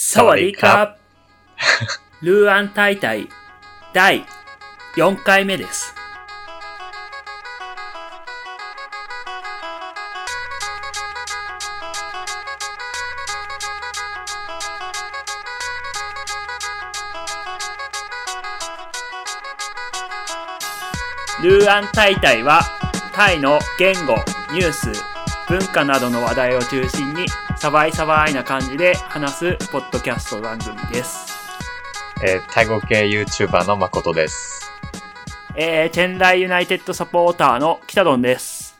サワディーカールーアン大会第4回目です。ルーアン大会はタイの言語、ニュース、文化などの話題を中心にサバイサバイな感じで話すポッドキャスト番組です。えー、タイ語系 YouTuber の誠です。えー、チェンライユナイテッドサポーターの北ドンです。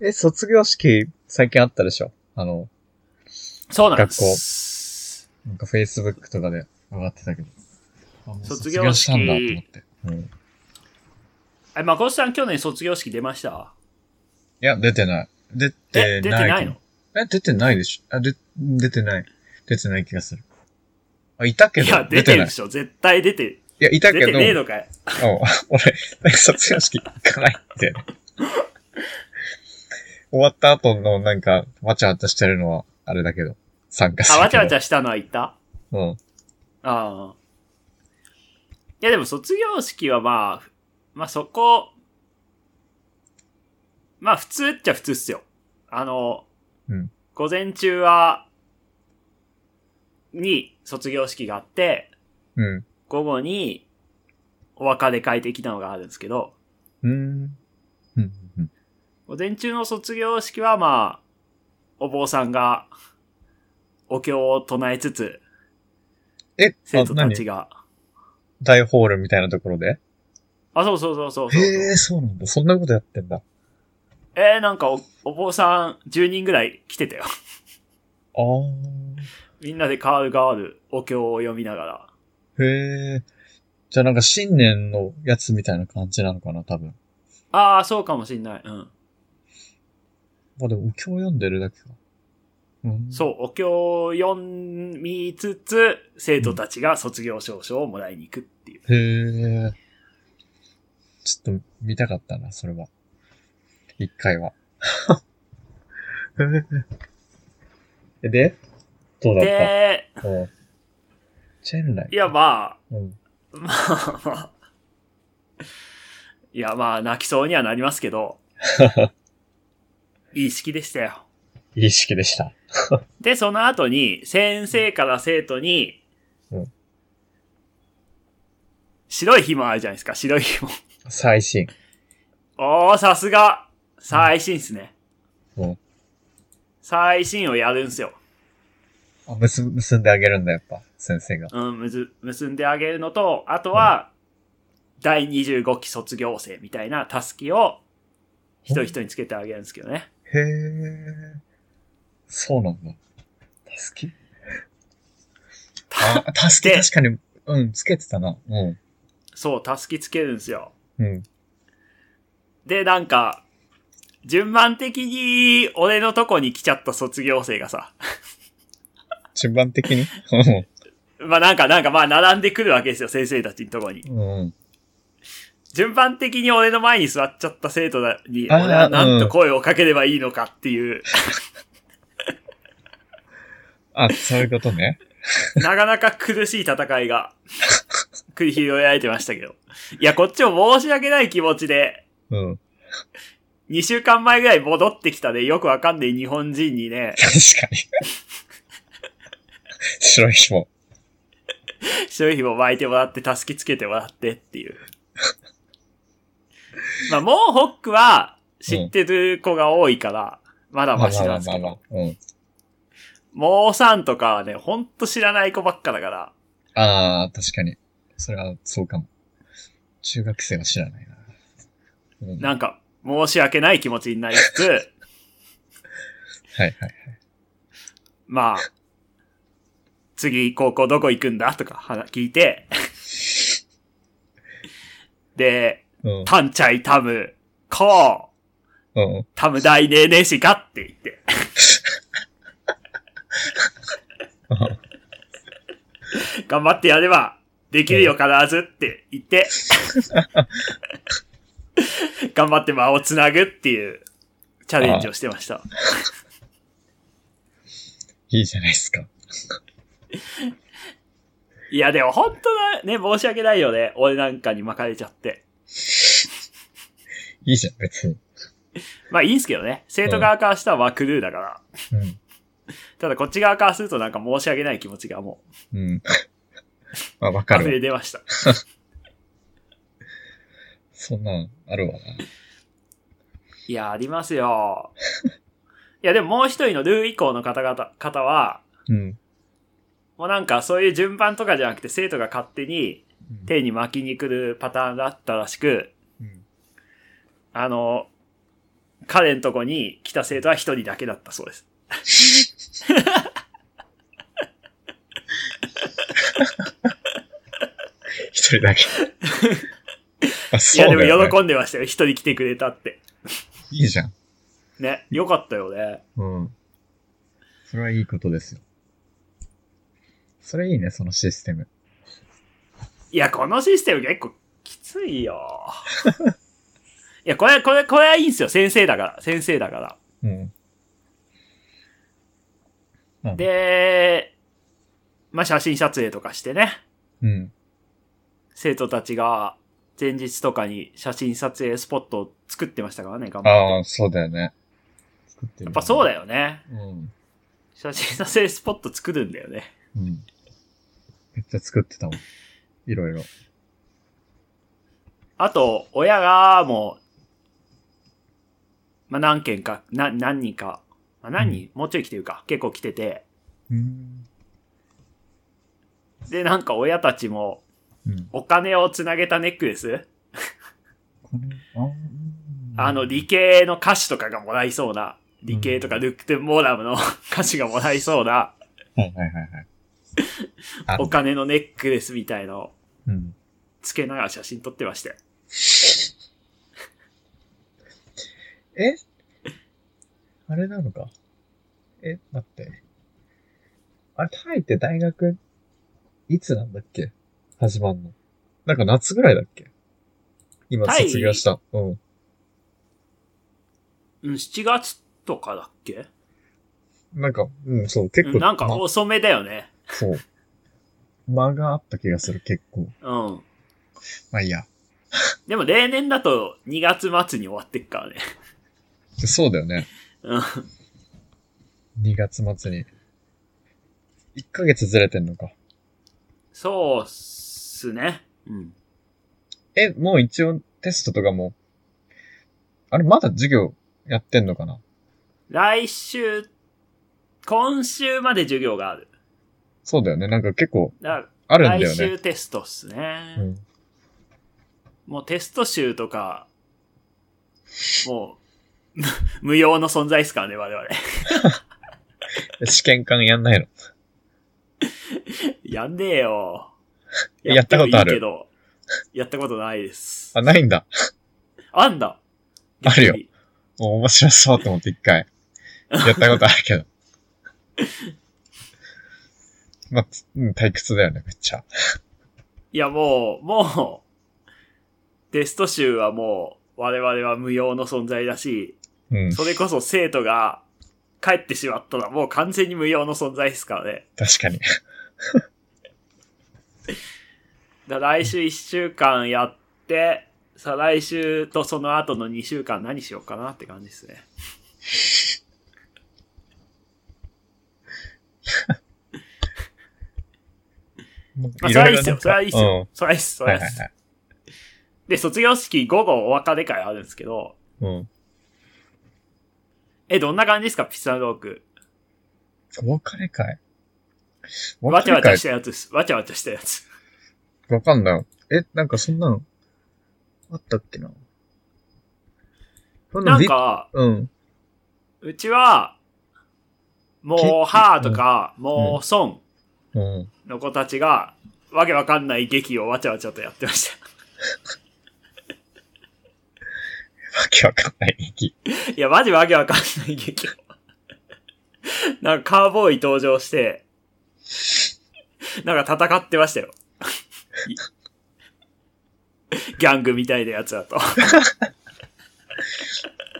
え、卒業式最近あったでしょ？あの、そうなんです。なんか Facebook とかで上がってたけど。卒業式したんだと思って。うん。いえ、まこさん去年卒業式出ました？や、出てない。出てない。え、出てないの？え、出てないでしょあ、で、出てない。出てない気がする。あ、いたけど、いや、出出てるでしょ。絶対出てる。や、いたけど、出てねえのかい。うん俺、卒業式行かないんだよね。終わった後のなんか、わちゃわちゃしてるのは、あれだけど、参加すあ、るけど。わちゃわちゃしたのは言った？うん。ああ。いや、でも卒業式はまあ、まあそこ、まあ普通っちゃ普通っすよ。あの、うん午前中は、に卒業式があって、うん。午後にお別れ会的なのがあるんですけど、うーん。午前中の卒業式はまあ、お坊さんがお経を唱えつつ、え、あ、生徒た何ちが、大ホールみたいなところで？あ、そうそうそうそうそう。へえ、そうなんだ。そんなことやってんだ。えー、なんかお、お坊さん10人ぐらい来てたよ。あー。みんなでカールガールお経を読みながら。へえ。じゃあなんか新年のやつみたいな感じなのかな、多分。ああ、そうかもしんない。うん。まあでも、お経読んでるだけか。うん。そう、お経を読みつつ、生徒たちが卒業証書をもらいに行くっていう。へえ。ちょっと見たかったな、それは。一回は。えで？どうだっで、たうんチェンライ。いやまうん。あ、まあ、いやまあ泣きそうにはなりますけど、いい式でしたよ。いい式でした。で、その後に、先生から生徒に、うん白い紐あるじゃないですか、白い紐。最新。おー、さすが最新っすね。うん。最新をやるんすよ。あ、結ぶ、結んであげるんだ、やっぱ、先生が。うん、むず、結んであげるのと、あとは、第25期卒業生みたいなタスキを、一人一人につけてあげるんですけどね。へえ。そうなんだ。たすき？あ、たす確かに、うん、つけてたな。うん。そう、タスキつけるんですよ。うん。で、なんか、順番的に俺のとこに来ちゃった卒業生がさ、順番的に？まあなんか、なんかまあ並んでくるわけですよ、先生たちのとこに。うん。うん。順番的に俺の前に座っちゃった生徒に、俺はなんと声をかければいいのかっていう、あ、そういうことね。なかなか苦しい戦いが繰り広げられてましたけど。いや、こっちも申し訳ない気持ちで、うん。2週間前ぐらい戻ってきたで、よくわかんない日本人にね、確かに。白い紐。白い紐巻いてもらって、たすきつけてもらってっていう。まあ、もうホックは知ってる子が多いから、まだまあマシなんですけど。もうさんとかはね、ほんと知らない子ばっかだから、ああ、確かに。それは、そうかも。中学生は知らないな。うん、なんか、申し訳ない気持ちになりつつ、はいはいはい。まあ、次高校どこ行くんだとか話聞いて、で、うん。タンチャイタム、コー、うん。タム大ねえねえしかって言って。頑張ってやれば、できるよ必ずって言って、頑張って間をつなぐっていうチャレンジをしてました。いいじゃないですか。いや、でも本当だね、申し訳ないよね。俺なんかに巻かれちゃって。いいじゃん、別に。まあいいんすけどね。生徒側からしたらまあクルーだから。うん。ただこっち側からするとなんか申し訳ない気持ちがもうん。まあ、わうかるわ。溢れ出ました。そんなんあるわな。いや、ありますよ。いや、でももう一人のルー以降の方々、方は、うん。もうなんかそういう順番とかじゃなくて生徒が勝手に手に巻きに来るパターンだったらしく、うん。あの、彼のとこに来た生徒は一人だけだったそうです。一人だけ。あ、いや。でも喜んでましたよ。一人来てくれたって。いいじゃん。ね。よかったよね。うん。それはいいことですよ。それいいね、そのシステム。いや、このシステム結構きついよ。いや、これ、これ、これはいいんすよ。先生だから。先生だから。うん。うん、で、まあ、写真撮影とかしてね。うん。生徒たちが前日とかに写真撮影スポットを作ってましたからね、頑張って。ああ、そうだよね。作ってる、やっぱそうだよ。よね。うん。写真撮影スポット作るんだよね。うん。めっちゃ作ってたもん。いろいろ。あと、親がもう、まあ、何件か、な、何人か、まあ、何人、もうちょい来てるか、結構来てて、うん。で、なんか親たちも、うん。お金をつなげたネックレス？あの、理系の歌詞とかがもらいそうな、理系とかルックテンモーラムの 歌詞がもらいそうな、はいはいはいはい。あお金のネックレスみたいのをうん。つけながら写真撮ってましたよ。え？あれなのか？え、待って。あれ、タイって大学、いつなんだっけ？始まんの。なんか夏ぐらいだっけ？今タイ？卒業した。うん。うん、7月とかだっけ？なんか、うん、そう、結構。うんなんかま遅めだよね。そう。間があった気がする、結構。うん。まあいいや。でも例年だと2月末に終わってっからね。そうだよね。うん。2月末に。1ヶ月ずれてんのか。そうっすね。うん。え、もう一応テストとかも、あれ、まだ授業やってんのかな？来週、今週まで授業がある。そうだよね。なんか結構あるんだよね。週テストっすね。うん。もうテスト集とか、もう、無 無用の存在っすからね、我々。試験官やんないの？やんねえよ。やったことあるけど、やったことないです。あ、ないんだ。あんだ。あるよもう面白そうと思って一回。やったことあるけど。まあ、つうん、退屈だよね、めっちゃ。いや、もう、もう、テスト集はもう、我々は無用の存在だし、うん、それこそ生徒が帰ってしまったらもう完全に無用の存在ですからね。確かに。だ来週1週間やって、再来週とその後の2週間何しようかなって感じですね。まあ、それはいいっすよ。それはいいっすよ。それはいいっす。そうん。れはいいっす。で、卒業式午後お別れ会あるんですけど、うん。え、どんな感じですか？ピッツァローク。お別れ会？おわちゃわちゃしたやつです。わちゃわちゃしたやつ。わかんない。え、なんかそんなの、あったっけな？なんか、うん。うちは、もう、ハーとか、もう、ソンうん。の子たちが、わけわかんない劇をわちゃわちゃとやってました。わけわかんない劇。いや、マジわけわかんない劇を。なんかカーボーイ登場して、なんか戦ってましたよ。いギャングみたいなやつだと。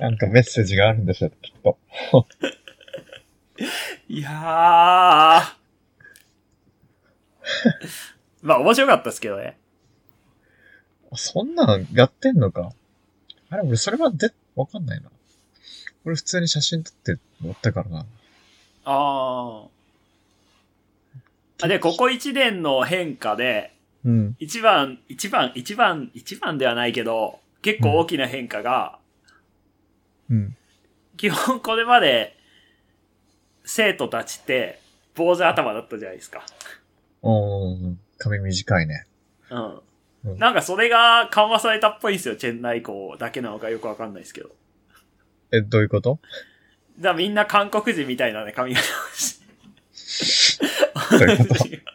なんかメッセージがあるんでしょ、きっと。いやー。まあ面白かったですけどね。そんなのやってんのか。あれ、俺それはで、わかんないな。俺普通に写真撮って乗ったからな。ああ。で、ここ1年の変化で、うん。一番、一番、一番、一番ではないけど、結構大きな変化が、うん。基本これまで、生徒たちって、坊主頭だったじゃないですか。おー、髪短いね。うん。うんなんかそれが緩和されたっぽいんですよ、チェンナイ校だけなのかよくわかんないですけど。え、どういうこと？だみんな韓国人みたいなね、髪型をして。どういうこと？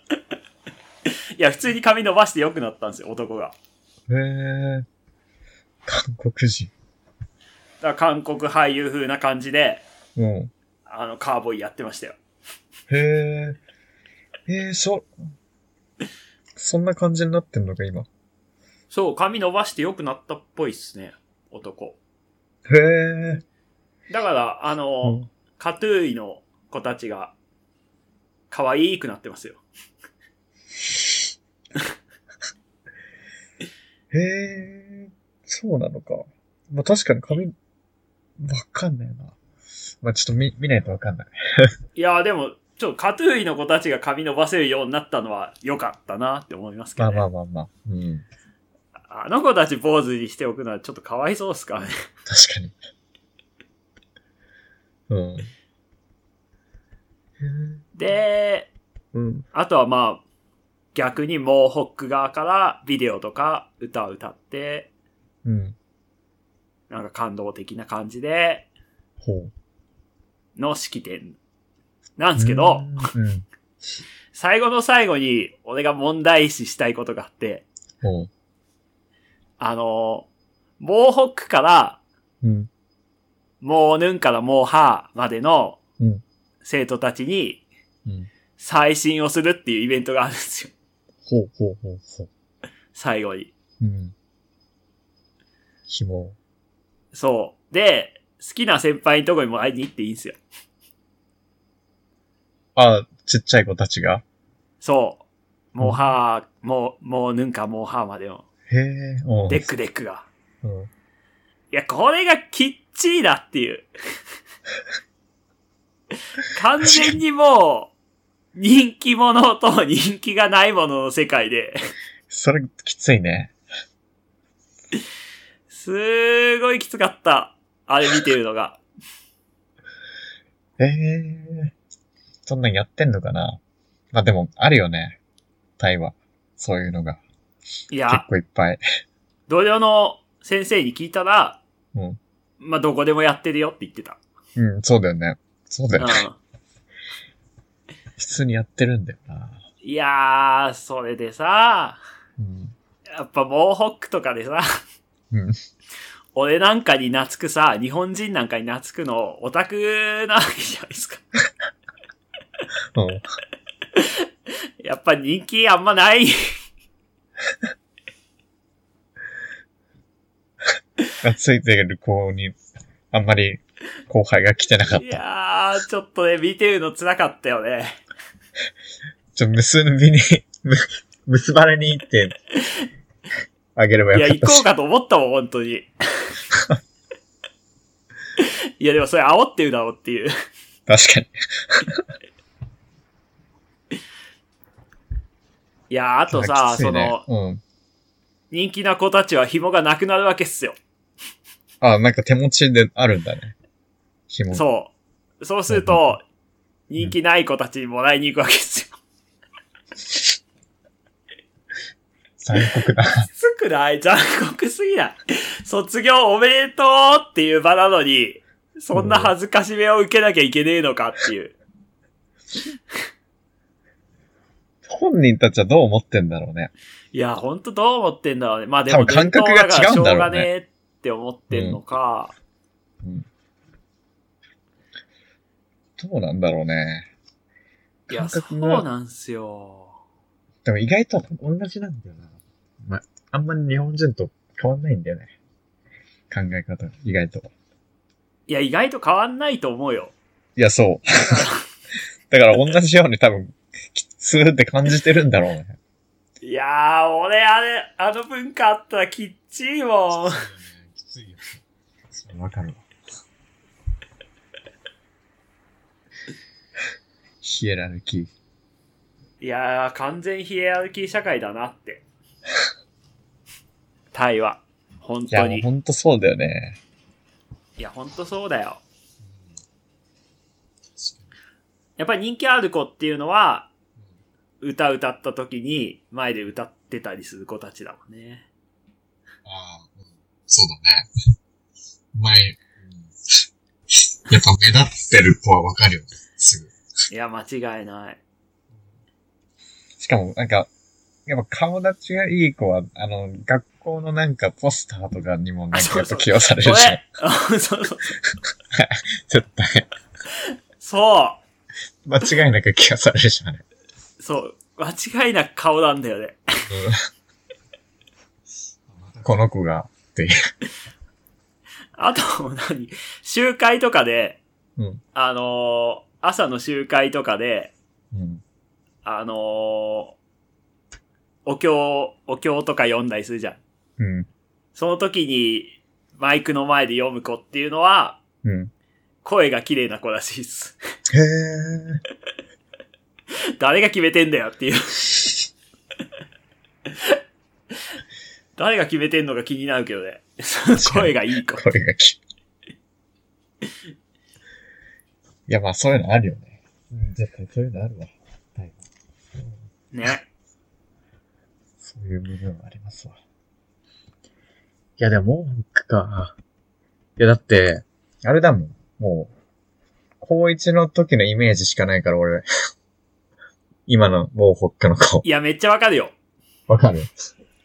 いや、普通に髪伸ばして良くなったんですよ、男が。へー。韓国人。だから韓国俳優風な感じで、うん。あの、カーボーイやってましたよ。へー。えー、そ、そんな感じになってんのか、今？そう、髪伸ばして良くなったっぽいっすね、男。へー。だから、あの、うんカトゥーイの子たちが、可愛くなってますよ。へー。そうなのか。まあ、確かに髪、わかんないな。まあ、ちょっと見、見ないとわかんない。いや、でも、ちょっとカトゥーイの子たちが髪伸ばせるようになったのは良かったなって思いますけまあどね。まあまあまあ。うん。あの子たち坊主にしておくのはちょっとかわいそうっすからね。確かに。うん。へで、ーうん。あとはまあ、逆にモーホック側からビデオとか歌を歌って、うん。なんか感動的な感じでほう。の式典なんですけど、うん。最後の最後に俺が問題視したいことがあって、ほう。あの、モーホックからうん。モーヌンからモーハーまでのうん生徒たちにうん。สายสิญจน์ をするっていうイベントがあるんですよ。ほうほうほうほう。最後に。うん。紐。そう。で、好きな先輩のとこにも会いに行っていいんですよ。あ、ちっちゃい子たちが？そう。ม.ห้า、ม.、ม.หนึ่ง か ม.ห้า までのへえ、うん。デックデックが。うん。いや、これがきっちりだっていう。完全にもう、人気者と人気がないものの世界で、それ、きついね。すーごいきつかった。あれ見てるのが。ええそんなんやってんのかな？まあでも、あるよね。タイは。そういうのが。結いや、構いっぱい。同僚の先生に聞いたら、うん。まあ、どこでもやってるよって言ってた。うん、そうだよね。そうだうよね。ん。普通にやってるんだよな。いやー、それでさ、うん。やっぱモーホックとかでさ、うん。俺なんかに懐くさ、日本人なんかに懐くの、オタクなわけじゃないですか。うん。やっぱ人気あんまない。がついてる子に、あんまり後輩が来てなかっいた。やー、ちょっとね、見てるの辛かったよね。ちょ、結びに、む、結ばれに行って、あげればいや、よかったし。行こうかと思ったもん、本当に。いや、でもそれ煽ってるだろうっていう。確かに。いやー、あとさ、ねその、うん。人気な子たちは紐がなくなるわけっすよ。あ、なんか手持ちであるんだね。紐。そう。そうすると、人気ない子たちにもらいに行くわけっすよ。残酷だ。きつくない残酷すぎない。卒業おめでとうっていう場なのに、そんな恥ずかしめを受けなきゃいけねえのかっていう。本人たちはどう思ってんだろうね。いや、ほんとどう思ってんだろうね。まあでも、感覚が違うんだろうねしょうがねえって思ってんのか。どうなんだろうね。いや、そうなんすよ。でも意外と同じなんだよな。ま、あんまり日本人と変わんないんだよね。考え方が、意外と。いや、意外と変わんないと思うよ。いや、そう。だから同じように多分、きつーって感じてるんだろうね。いやー、俺あれ、あの文化あったらきっちいもん。きついよ。わかるわ。ヒエラルキー。いやー、完全ヒエラルキー社会だなって。タイは。本当に。ほんとそうだよね。いや、本当そうだよ。やっぱり人気ある子っていうのは、歌歌った時に前で歌ってたりする子たちだもんね。ああ、そうだね。前、やっぱ目立ってる子はわかるよね。すぐ。いや、間違いない。しかも、なんか、やっぱ顔立ちがいい子は、あの、学校のなんかポスターとかにもなんかやっぱ起用されそるじゃん。れ、あ そうそう 絶対。そう間違いなく起用されるじゃん、あれ。そう。間違いなく顔なんだよね。この子が、っていう。あと、何？集会とかで、うん。あのー朝の集会とかで、うん。あのーお経、お経とか読んだりするじゃん。うん。その時に、マイクの前で読む子っていうのは、うん。声が綺麗な子らしいです。へー。誰が決めてんだよっていう。誰が決めてんのか気になるけどね。声がいい子。これがき。いや、まあそういうのあるよね。うん、絶対そういうのあるわ。はい。ね。そういう部分はありますわ。いや、でも、文句か。いや、だって、あれだもん。もう、高一の時のイメージしかないから、俺。今の、もうほっかの顔。いや、めっちゃわかるよ。わかる？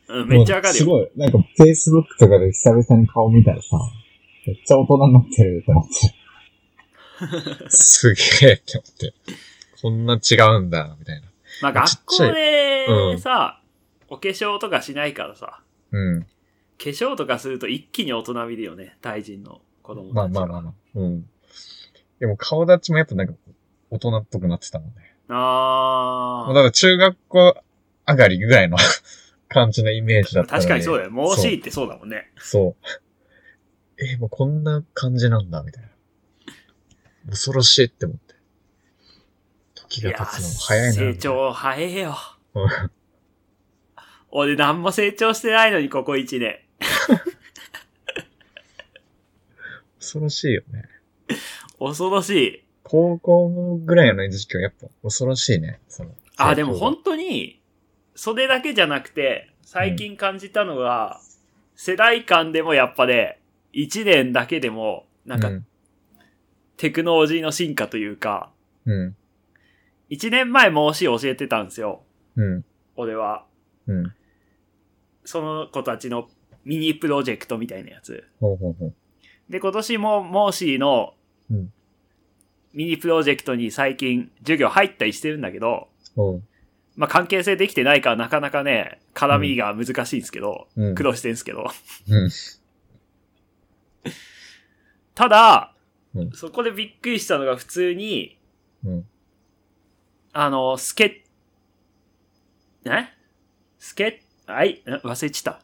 うん、めっちゃわかるよ。すごい。なんか、Facebook とかで久々に顔見たらさ、めっちゃ大人になってるって思って。すげえって思って。こんな違うんだ、みたいな。まあ、学校でうんさ、お化粧とかしないからさ、うん。化粧とかすると一気に大人見るよね、大人の子供たちまあまあまあまあ。うん。でも顔立ちもやっぱなんか、大人っぽくなってたもんね。あもうだから中学校上がりぐらいの 感じのイメージだあ。ったのに確かにそうだよ。もうしいってそうだもんね。そう。え、もうこんな感じなんだ、みたいな。恐ろしいって思って。時が経つのも早いな。成長早えよ。う ん俺何も成長してないのに、ここ1年。恐ろしいよね。恐ろしい。高校ぐらいの時期はやっぱ恐ろしいね。そのあ、でも本当に、それだけじゃなくて、最近感じたのが、世代間でもやっぱね、1年だけでも、なんか、うん。テクノロジーの進化というか、うん。1年前孟子教えてたんですよ。うん。俺は。うん。その子たちのミニプロジェクトみたいなやつ。ほうほうほう。で、今年も孟子のうんミニプロジェクトに最近授業入ったりしてるんだけど、ほう。まあ、関係性できてないからなかなかね、絡みが難しいんですけど、うん。苦労してるんですけど。うん。ただ、うんそこでびっくりしたのが普通に、うん。あの、スケッ、え？スケッ、はい、ん忘れちった。ア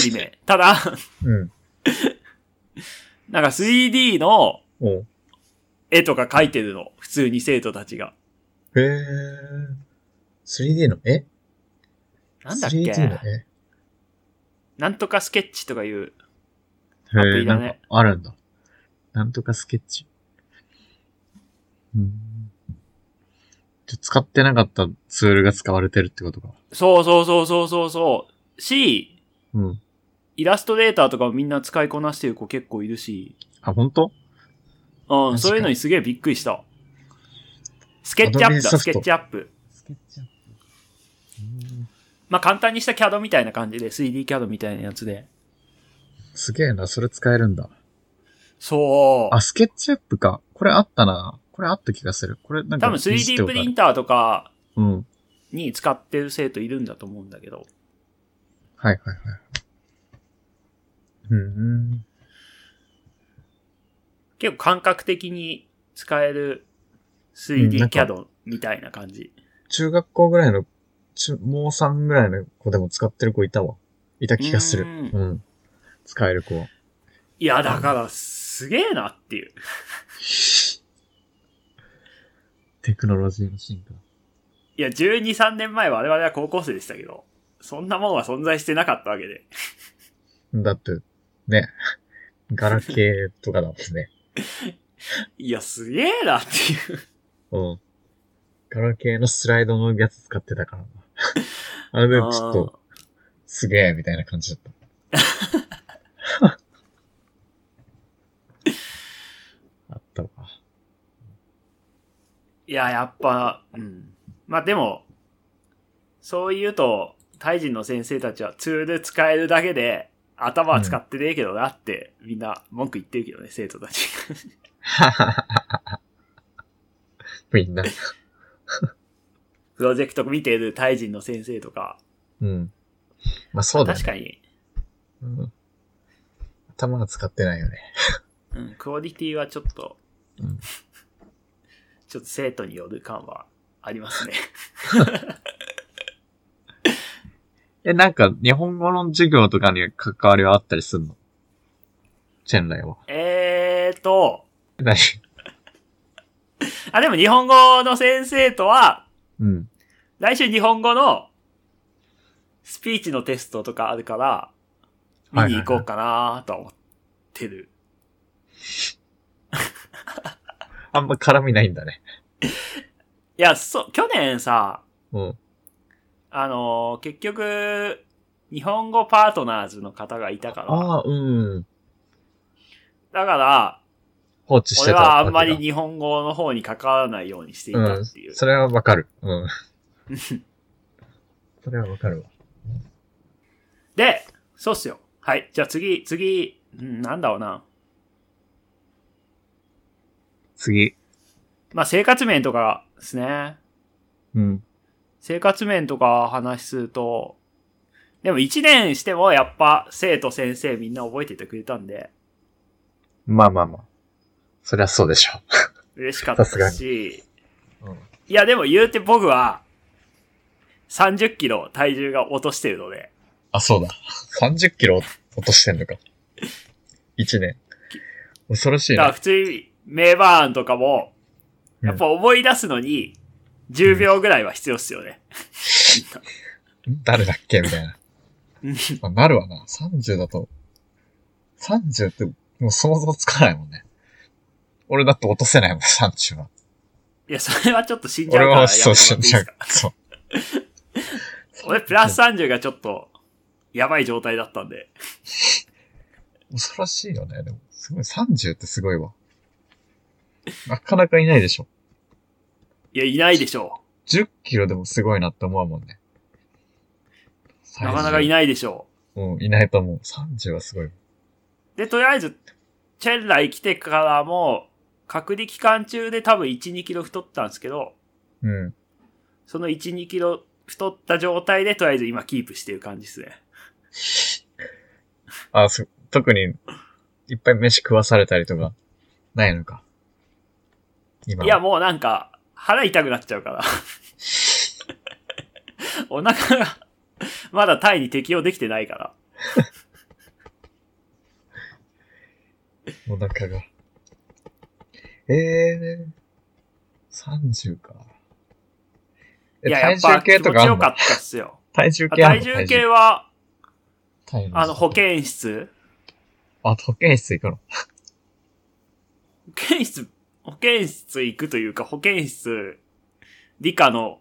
プリ名。ただ、うん。なんか 3D の絵とか描いてるの。普通に生徒たちが。へえ。3D の絵？なんだっけ ?3D の絵？なんとかスケッチとかいう。へアプえ、リだねあるんだ。なんとかスケッチ。うん。使ってなかったツールが使われてるってことか。そうそうそうそうそうそう。し、うん。イラストレーターとかもみんな使いこなしてる子結構いるし。あ、本当？うん、そういうのにすげえびっくりした。スケッチアップだ、スケッチアップ。スケッチアップ。まあ簡単にした CAD みたいな感じで、3D CAD みたいなやつで。すげえな、それ使えるんだ。そう。あ、スケッチアップか。これあったな。これあった気がする。これなんか。多分 3D プリンターとかうん。に使ってる生徒いるんだと思うんだけど。はいはいはい。うん。結構感覚的に使える 3D なんか CAD みたいな感じ。中学校ぐらいの、中、もう3ぐらいの子でも使ってる子いたわ。いた気がする。ううんん。使える子は。いや、だから、すげえなっていう。テクノロジーの進化。いや、12、3年前は我々は高校生でしたけど、そんなもんは存在してなかったわけで。だって、ね。ガラケーとかだもんね。いや、すげえなっていう。うん。ガラケーのスライドのやつ使ってたからな。あれでちょっと、すげえみたいな感じだった。あったわ。いや、やっぱ、うん。まあでも、そう言うと、タイ人の先生たちはツール使えるだけで、頭は使ってねえけどなって、みんな文句言ってるけどね、生徒たち。みんな。プロジェクト見てるタイ人の先生とか。うん。まあそうだね。確かに、うん。頭が使ってないよね。うん、クオリティはちょっと、うんちょっと生徒による感はありますね。え、なんか、日本語の授業とかに関わりはあったりするの？チェンライは。えーと、何？あ、でも日本語の先生とは、うん。来週日本語のスピーチのテストとかあるから、見に行こうかなとは思ってる。あんま絡みないんだね。いや、そう、去年さ、うん。あのー結局、日本語パートナーズの方がいたから、ああ、うん。だから、放置してた。俺はあんまり日本語の方に関わらないようにしていたっていう。それはわかる。うん。それはわかるわ。で、そうっすよ。はい。じゃあ次、次、うんなんだろうな。次。まあ生活面とかですね。うん。生活面とか話すると、でも一年してもやっぱ生徒先生みんな覚えててくれたんで、まあまあまあ。そりゃそうでしょ嬉しかったし、う。うん。いやでも言うて僕は、30キロ体重が落としてるので、あ、そうだ。30キロ落としてんのか。1年。恐ろしいな。だから普通に名バーンとかも、やっぱ思い出すのに、10秒ぐらいは必要っすよね。ん 誰だっけみたいな。まあ、なるわな。30だと。30って、もう想像つかないもんね。俺だって落とせないもん、30は。いや、それはちょっと死んじゃ俺うからやはそう死んじゃうか。そう。俺プラス30がちょっと、やばい状態だったんで。恐ろしいよね。でも、すごい、30ってすごいわ。なかなかいないでしょ。いや、いないでしょ10キロでもすごいなって思うもんね。う。なかなかいい。ないでしょうん、いないと思う。30はすごい。う。で、とりあえず、チェンライ来てからも、隔離期間中で多分1、2キロ太ったんですけど、うん。その1、2キロ太った状態でとりあえず今キープしてる感じですね。あ、そ、特に、いっぱい飯食わされたりとか、ないのか。今は。いや、もうなんか、腹痛くなっちゃうから。お腹が、まだタイに適応できてないから。お腹が。ええー、30か。え、いや、や体重っぱ気持ちよかったっすよ。体重計体重計は、あの、保健室？あ、保健室行くの？保健室、保健室行くというか、保健室、理科の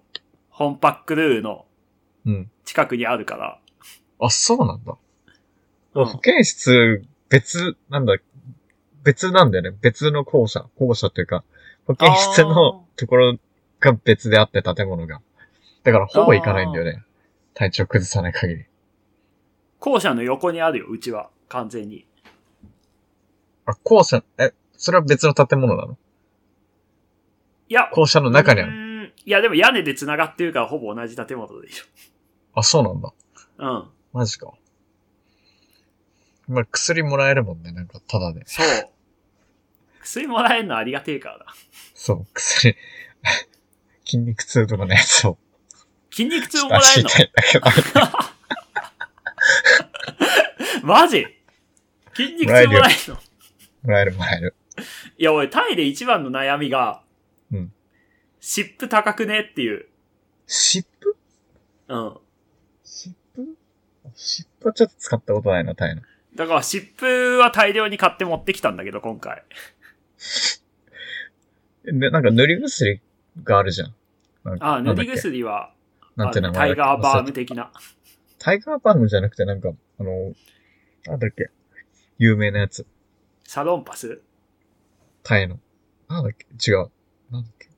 本パックルーのうん。近くにあるから。あ、そうなんだ。うん保健室、別、なんだ、別なんだよね。別の校舎。校舎というか、保健室のところが別であって、建物が。だから、ほぼ行かないんだよね。体調崩さない限り。校舎の横にあるよ、うちは。完全に。あ、校舎、え、それは別の建物なの？いや、校舎の中にある。いや、でも屋根で繋がってるからほぼ同じ建物でしあ、そうなんだ。ょ。うん。マジか。まあ、薬もらえるもんね、なんか、ただで。そう。薬もらえるのありがてえからな。そう、薬。筋肉痛とかのやつを筋肉痛もらえるの？出してんだけど。マジ？筋肉痛もらえるの？もらえるもらえる。いや、俺、タイで一番の悩みが、うん。湿布高くね？っていう。湿布うん。湿布湿布はちょっと使ったことないな、タイの。だから、湿布は大量に買って持ってきたんだけど、今回。で、なんか塗り薬があるじゃん。なんかあ、塗り。薬は、なんてのタイ前だっけ？ガーバーム的な。タイガーバームじゃなくて、なんか、あの、なんだっけ？有名なやつ。サロンパス？タイの。なんだっけ？違う。なんだっけ？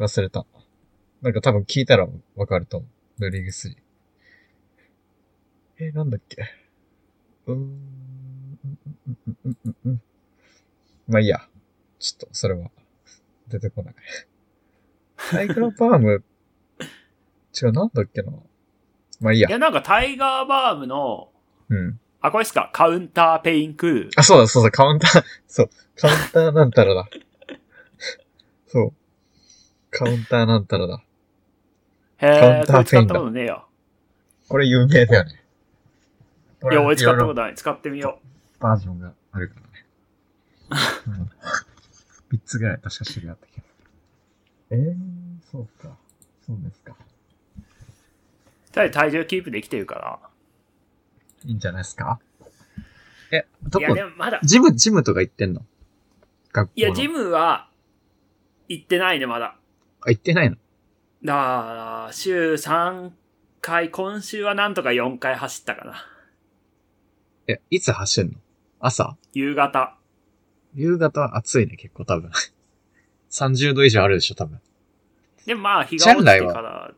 忘れた。なんか多分聞いたらわかると思う。塗り薬。え、なんだっけ？うーん。うんうんうんうん。まあいいや。ちょっと、それは、出てこない。タイガーバーム、違う、なんだっけな。まあいいやい。や、なんかタイガーバームの、うん。あ、これですか？カウンターペインクール。あ、そうだ、そうだ、カウンター、そう、カウンターなんたらだ。そう。カウンターなんたらだ。へえ、カウンターこれ使ったペインだことねえよ。これ有名だよね。いや、俺使ったことない。使ってみよバージョンがあるからね。うん。3つぐらい確か種類あったけど。えー、そうか。そうですか。う。タイ体重キープできてるかいいんじゃないですか？え、どら。いこ？や、でもまだ。ジム、ジムとか行ってんの。いや、ジムは、行ってないね、まだ。あ、行ってないのだから、週3回、今週はなんとか4回走ったかな。え、いつ走んの？朝？夕方。夕方は暑いね、結構多分。30度以上あるでしょ、多分。でもまあ、日が落ちてから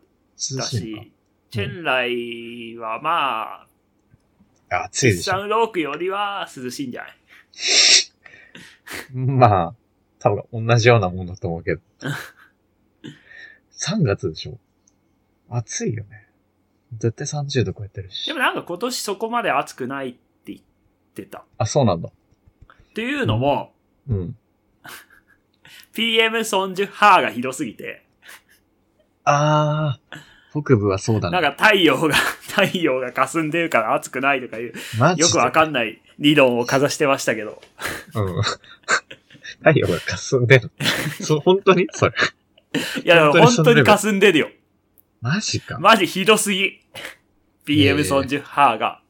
涼だしチェンライはまあ、あ暑いでしょ。サンロークよりは涼しいんじゃない？まあ、多分同じようなもんだと思うけど。3月でしょ暑いよね。絶対30度超えてるしで。もなんか今年そこまで暑くないって言ってた。あ、そうなんだ。っていうのも、うん。PM ソンジュハーがひどすぎて、あー、北部はそうだね。なんか太陽が、太陽が霞んでるから暑くないとかいう、よくわかんない理論をかざしてましたけど。うん。太陽が霞んでる。そう、本当に？それ。いや、でも本当に霞んでるよ。マジか。マジひどすぎ。PM ソンジュハーが。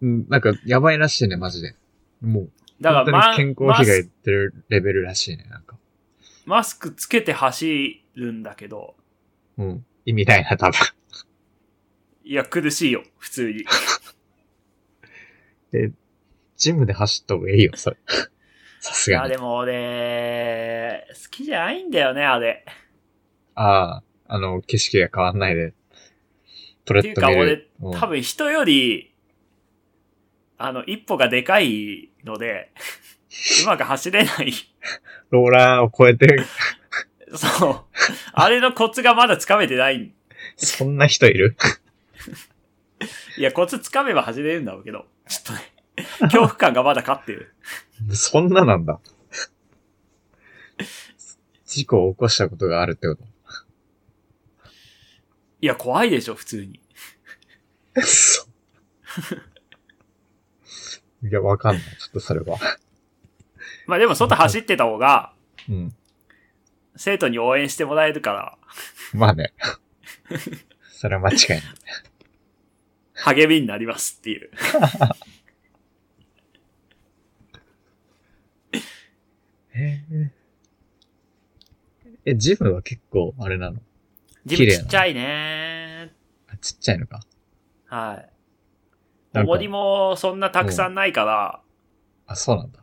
うん、なんか、やばいらしいね、マジで。もう、だから、健康被害ってるレベルらしいね、なんか。マスクつけて走るんだけど、うん。意味ないな、多分。いや、苦しいよ、普通に。ジムで走った方がいいよ、それ。さすいや、がに。でも俺、好きじゃないんだよね、あれ。ああ、あの、景色が変わんないで、トレ。っていううん多分人より、あの、一歩がでかいので、うまく走れない。ローラーを超えてる。そう。あれのコツがまだつかめてない。そんな人いる？いや、コツつかめば走れるんだろうけど、ちょっとね、恐怖感がまだ勝ってる。そんななんだ。事故を起こしたことがあるってこと？いや、怖いでしょ、普通に。そう。いや、わかんない。ちょっとそれは。まあでも外走ってた方が、うん。生徒に応援してもらえるから、まあね。それは間違いない。励みになりますっていう。へ え。え、ジムは結構、あれなの？ジムちっちゃいねあちっちゃいのか。はい。重りもそんなたくさんないから、あ、そうなんだ。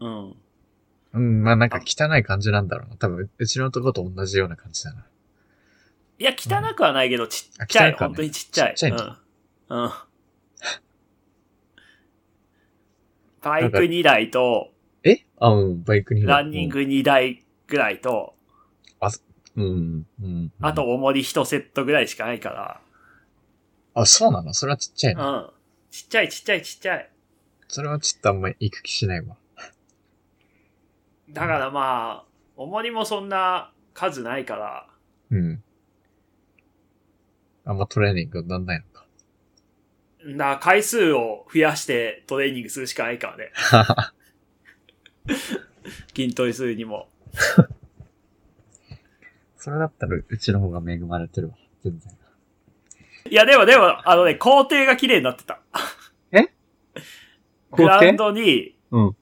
うん。うん、まあなんか汚い感じなんだろうな。多分、うちのとこと同じような感じだな。いや、汚くはないけど、ちっあちゃい。本当にちっちゃい。ちっちゃいうん。うん。バイク2台と、え？あ、うん、バイクに。ランニング2台ぐらいと、うん。うん。うん。あと、重り1セットぐらいしかないかあ、そうなの？それはちっちゃいら、な。うん。ちっちゃいちっちゃいちっちゃい。それはちょっとあんまり行く気しないわ。だからまあ、重りもそんな数ないから、うん。あんまトレーニングになんないのか？だから回数を増やしてトレーニングするしかないからね。筋トレするにも。それだったらうちの方が恵まれてるわ。全然。いや、でもでも、あのね、工程が綺麗になってた。え？グラウンドにうん。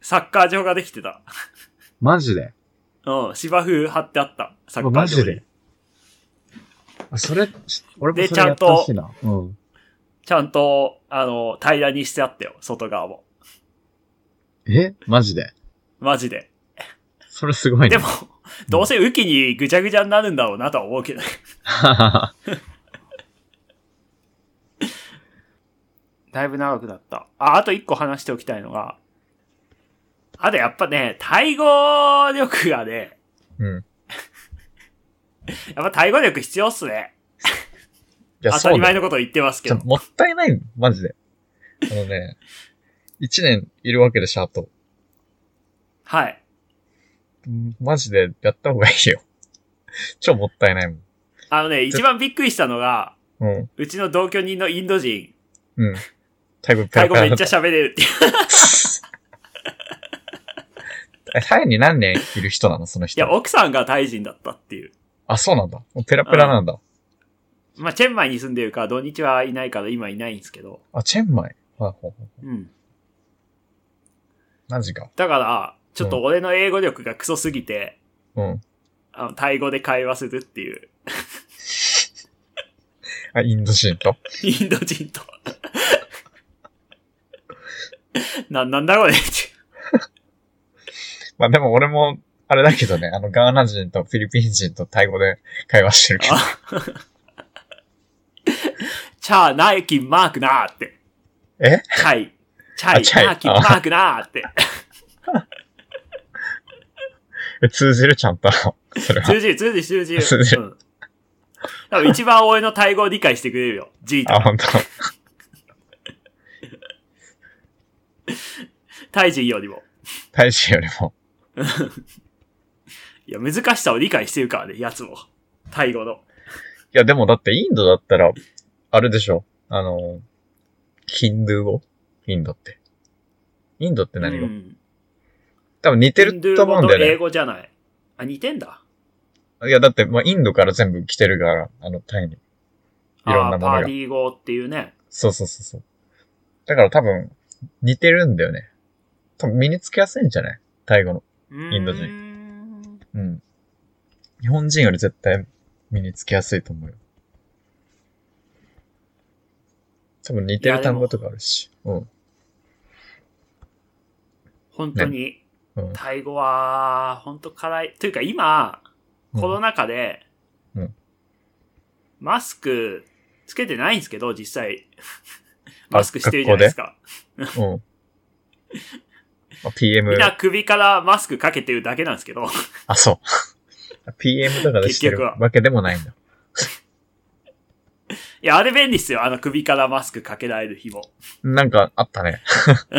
サッカー場ができてた。マジで？うん、芝生貼ってあった。サッカー場にマジで？あそれ、俺もでそれやってほしいな。うん。ちゃんと、あの、平らにしてあったよ、外側も。え？マジで？マジで。それすごいね。でも、どうせ雨季にぐちゃぐちゃになるんだろうなとは思うけどね。だいぶ長くなった。あ、あと一個話しておきたいのが、あとやっぱね、対語力がね、うん。やっぱ対語力必要っすね。いや、当た。り前のこと言ってますけど。もったいない、マジで。あのね、一年いるわけでしょ、あと。はい。うんマジでやった方がいいよ。超もったいないもん。あのね、一番びっくりしたのが、うん。うちの同居人のインド人、うん。タイプペ タイめっちゃ喋れるっていう。えタイに何年いる人なの？その人。いや、奥さんがタイ人だったっていう。あ、そうなんだ。もうペラペラなんだ。まあ、チェンマイに住んでるから、土日はいないから今いないんですけど。あ、チェンマイ。はいはいはい。うん。マジか。だから、ちょっと俺の英語力がクソすぎて、うん。あの、タイ語で会話するっていう、あ、インド人と？インド人と。な、なんだこれって。まあでも俺も、あれだけどね、あの、ガーナ人とフィリピン人とタイ語で会話してるけど。チャーナイキンマークなーって。え？チャイ。チャイ、ナーキンマークなーって。え通じるちゃんと。それは。通じる、通じる、通じる。通じるうん。多分一番俺のタイ語を理解してくれるよ。G とあ、か。本当。タイ人よりも。タイ人よりも。いや、難しさを理解してるからね、やつも。タイ語の。いや、でもだってインドだったら、あれでしょ。あの、ヒンドゥー語？インドって。インドって何語、うん多分似てると思うんだヒンドゥー語と英よ語じゃない。あ、似てんだ。ね。いや、だって、まあ、インドから全部来てるから、あの、タイに。いろんなものがあーパーデ。ィー語っていうね。そうそうそうそう。だから多分、似てるんだよね。多分身につけやすいんじゃない？タイ語の。インド人人。うん。日本人より絶対身につけやすいと思うよ。多分似てる単語とかあるし。うん。本当に、うん。タイ語は、本当辛い。というか今、コロナ禍で、うんマスクつけてないんですけど、実際。マスクしてるじゃないですか。うん。まあ PM みん、な首からマスクかけてるだけなんですけど。あ、そう。PM とかでしてるわけでもないんだ。いや、あれ便利っすよ。あの首からマスクかけられる紐。なんかあったね。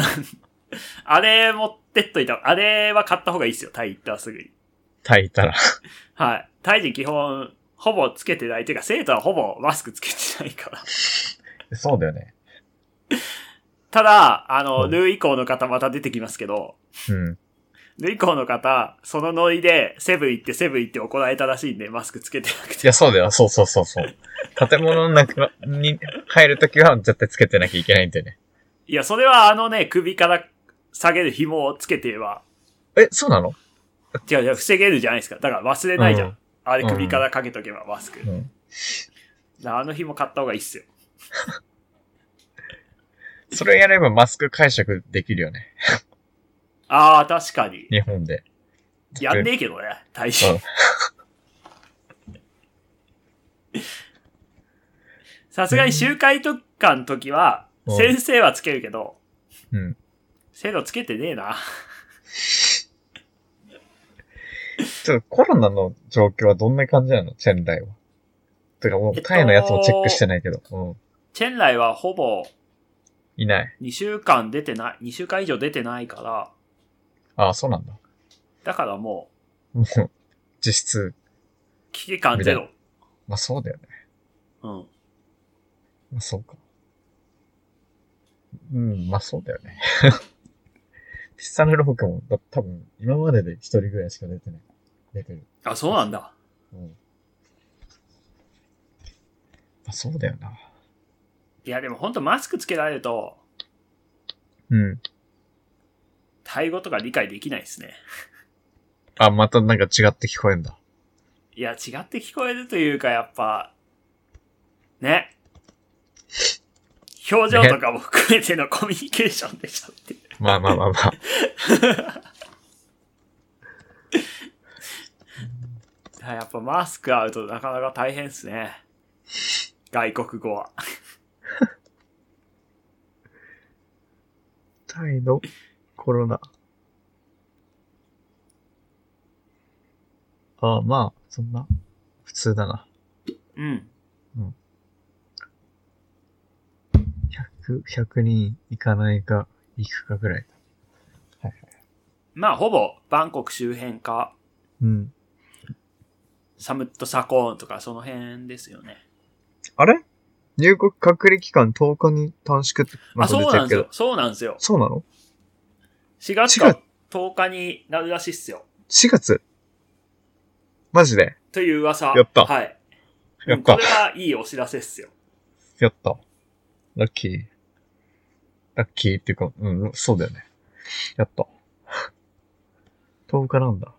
あれ持ってっといた。あれは買った方がいいっすよ。タイ行ったらすぐに。タイいたら。はい。タイ人基本、ほぼつけてない。というか、生徒はほぼマスクつけてないから。そうだよね。ただ、あの、うんルー以降の方また出てきますけど、うん。ルー以降の方、そのノリで、セブン行ってセブン行って怒られたらしいんで、マスクつけてなくて。いや、そうだよ。そうそうそうそう。建物の中に入るときは絶対つけてなきゃいけないんだよね。いや、それはあのね、首から下げる紐をつけてれば、え、そうなの？違う違う、防げるじゃないですか。だから忘れないじゃん。うんあれ首からかけとけば、マスク。うん。らあの紐買った方がいいっすよ。それやればマスク解釈できるよね。ああ、確かに。日本で。やんねえけどね、大使。うんさすがに集会とかの時は、うん先生はつけるけど、うん。生徒つけてねえな。ちょっとコロナの状況はどんな感じなの？チェンダイは。てかもうえっとタイのやつもチェックしてないけど。うん。チェンライはほぼいない。2週間出てない、2週間以上出てないから、ああ、そうなんだ。だからももう、実質、う、危機感ゼロ。まあそうだよね。うん。まあそうか。うん、まあそうだよね。ピッサネロークも、だ多分、今までで一人ぐらいしか出てない。出てる。あ、そうなんだ。うん。まあそうだよな。いや、でも本当マスクつけられると、うん。タイ語とか理解できないですね。あ、またなんか違って聞こえんだ。いや、違って聞こえるというか、やっぱ、ね。表情とかも含めてのコミュニケーションでしょって。まあまあまあまあ。やっぱマスクあるとなかなか大変ですね。外国語は。タイのコロナ。ああ、まあ、そんな、普通だな。うん。100、100人行かないか、行くかぐらい。はいはい。まあ、ほぼ、バンコク周辺か、うん。サムットサコーンとかその辺ですよね。あれ？入国隔離期間10日に短縮ってあ、そうなんですどよ。。そうなんですよ。そうなの？4月4と10日になるらしいっすよ。?4 月？マジで？という噂。やったはい。やったこれはいいお知らせっすよ。やった。ラッキー。ラッキーっていうか、うん、そうだよね。やった。10日なんだ。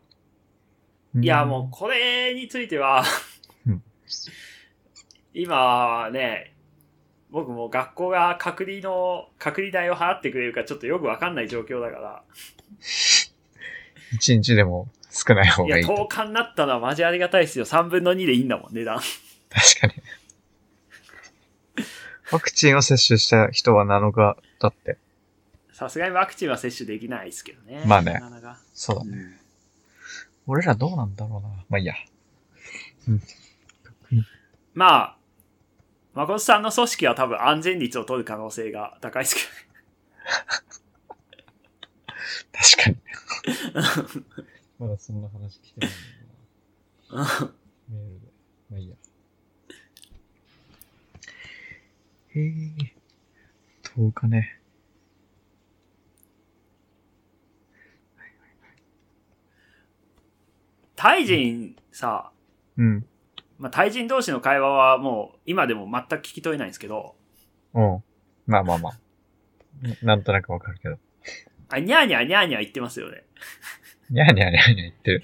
いや、もう、これについてはうん、今はね、僕も学校が隔離の、隔離代を払ってくれるかちょっとよくわかんない状況だかうん。1日でも少ない方ら。いや、がいいと。10日になったのはマジありがたいですよ。3分の2でいいんだもん、値段。確かに。ワクチンを接種した人は7日だって。さすがにワクチンは接種できないですけどね。まあねそうだね。うん俺らどうなんだろうな。まあいいや。うん。まあ、誠さんの組織は多分安全率を取る可能性が高いですけ確かに。まだそんな話来てないんだどね。な。メールで。まあいいや。へえ。10日ね。タイ人さ、うん。まあ、タイ人同士の会話はもう今でも全く聞き取れないんですけど、うん。まあまあまあ。なんとなくわかるけど。あ、にゃーにゃーにゃーにゃー言ってますよね。にゃーにゃーにゃーにゃー言ってる。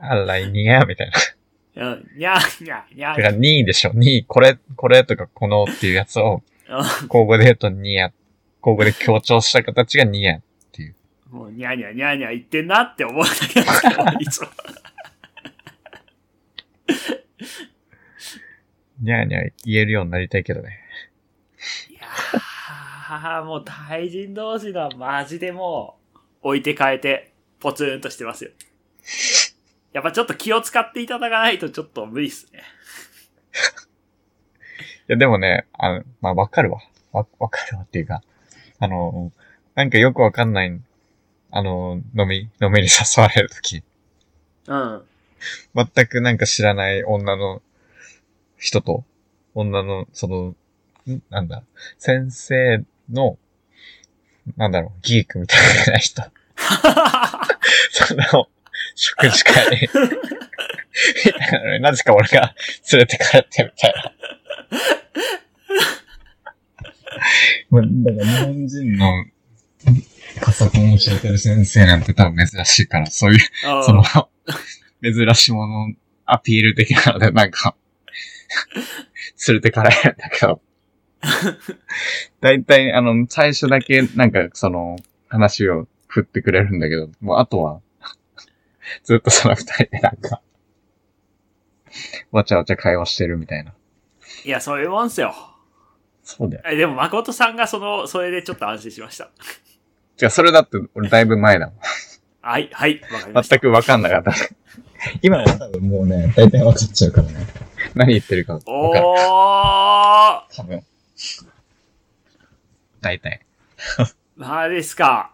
あらいにゃーみたいな。うん、にゃーにゃーにゃーてか、にーでしょ。にー、これ、これとかこのっていうやつを、うん口語で言うとにや。口語で強調した形がにや。もうにゃーにゃーにゃーにゃー言ってんなって思うだけですから、いつも。にゃーにゃー言えるようになりたいけどね。いやー、もうタイ人同士のはマジでもう置いて変えてポツンとしてますよ。やっぱちょっと気を使っていただかないとちょっと無理っすね。いや、でもね、あの、まあ、わかるわ。わ、わかるわっていうか、あの、なんかよくわかんない、あの、飲み、飲みに誘われるとき、うん。全くなんか知らない女の人と、女の、その、んなんだ、先生の、なんだろう、ギークみたいな人、その、食事会なぜか俺が連れて帰ってみたいな。まあ、だから日本人のパソコンを教えてる先生なんて多分珍しいから、そういう、うんその、珍しいものアピール的なので、なんか、連れてかれるんだけど。だいたい、あの、最初だけ、なんか、その、話を振ってくれるんだけど、もうあとは、ずっとその二人でなんか、わちゃわちゃ会話してるみたいな。いや、そういうもんっすよ。そうだよ。えでも、誠さんがその、それでちょっと安心しました。じゃあ、それだって、俺だいぶ前だもん。はい、はい、わかりました。全くわかんなかった。今は多分もうね、大体わかっちゃうからね。何言ってるかわかる。おー多分。大体。マジですか。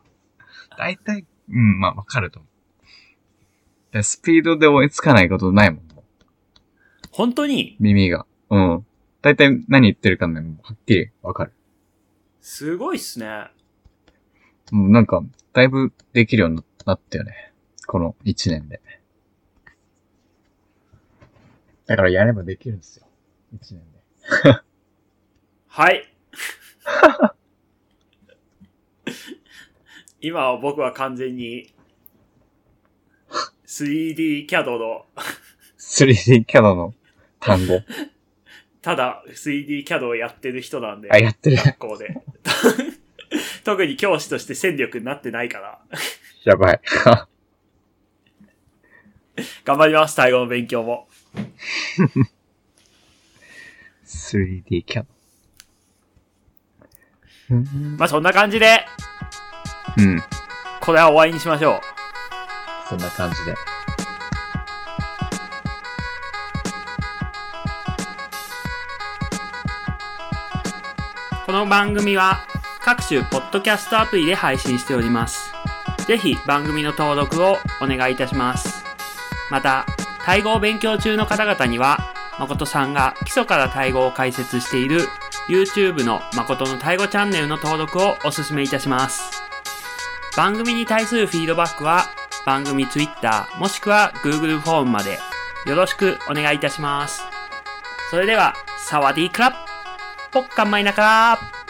大体、うん、まあわかると思う。でスピードで追いつかないことないもん、本当に、耳が。うん。だいたい何言ってるかね、もうはっきりわかる。すごいっすね。もうなんか、だいぶできるようになったよね。この1年で。だからやればできるんですよ。1年で。はい。今は僕は完全に 3D キャドの、3D キャドの単語。ただ 3D キャドをやってる人なんで、あ、やってる。学校で。特に教師として戦力になってないから、やばい。頑張ります、タイ語の勉強も。3D キャド。うん。まあそんな感じで、うん。これは終わりにしましょう。そんな感じで。この番組は各種ポッドキャストアプリで配信しております。ぜひ番組の登録をお願いいたします。また、タイ語を勉強中の方々には、誠さんが基礎からタイ語を解説している YouTube の誠のタイ語チャンネルの登録をお勧めいたします。番組に対するフィードバックは番組 Twitter もしくは Google フォームまでよろしくお願いいたします。それでは、サワディークラップポッカンマイナカー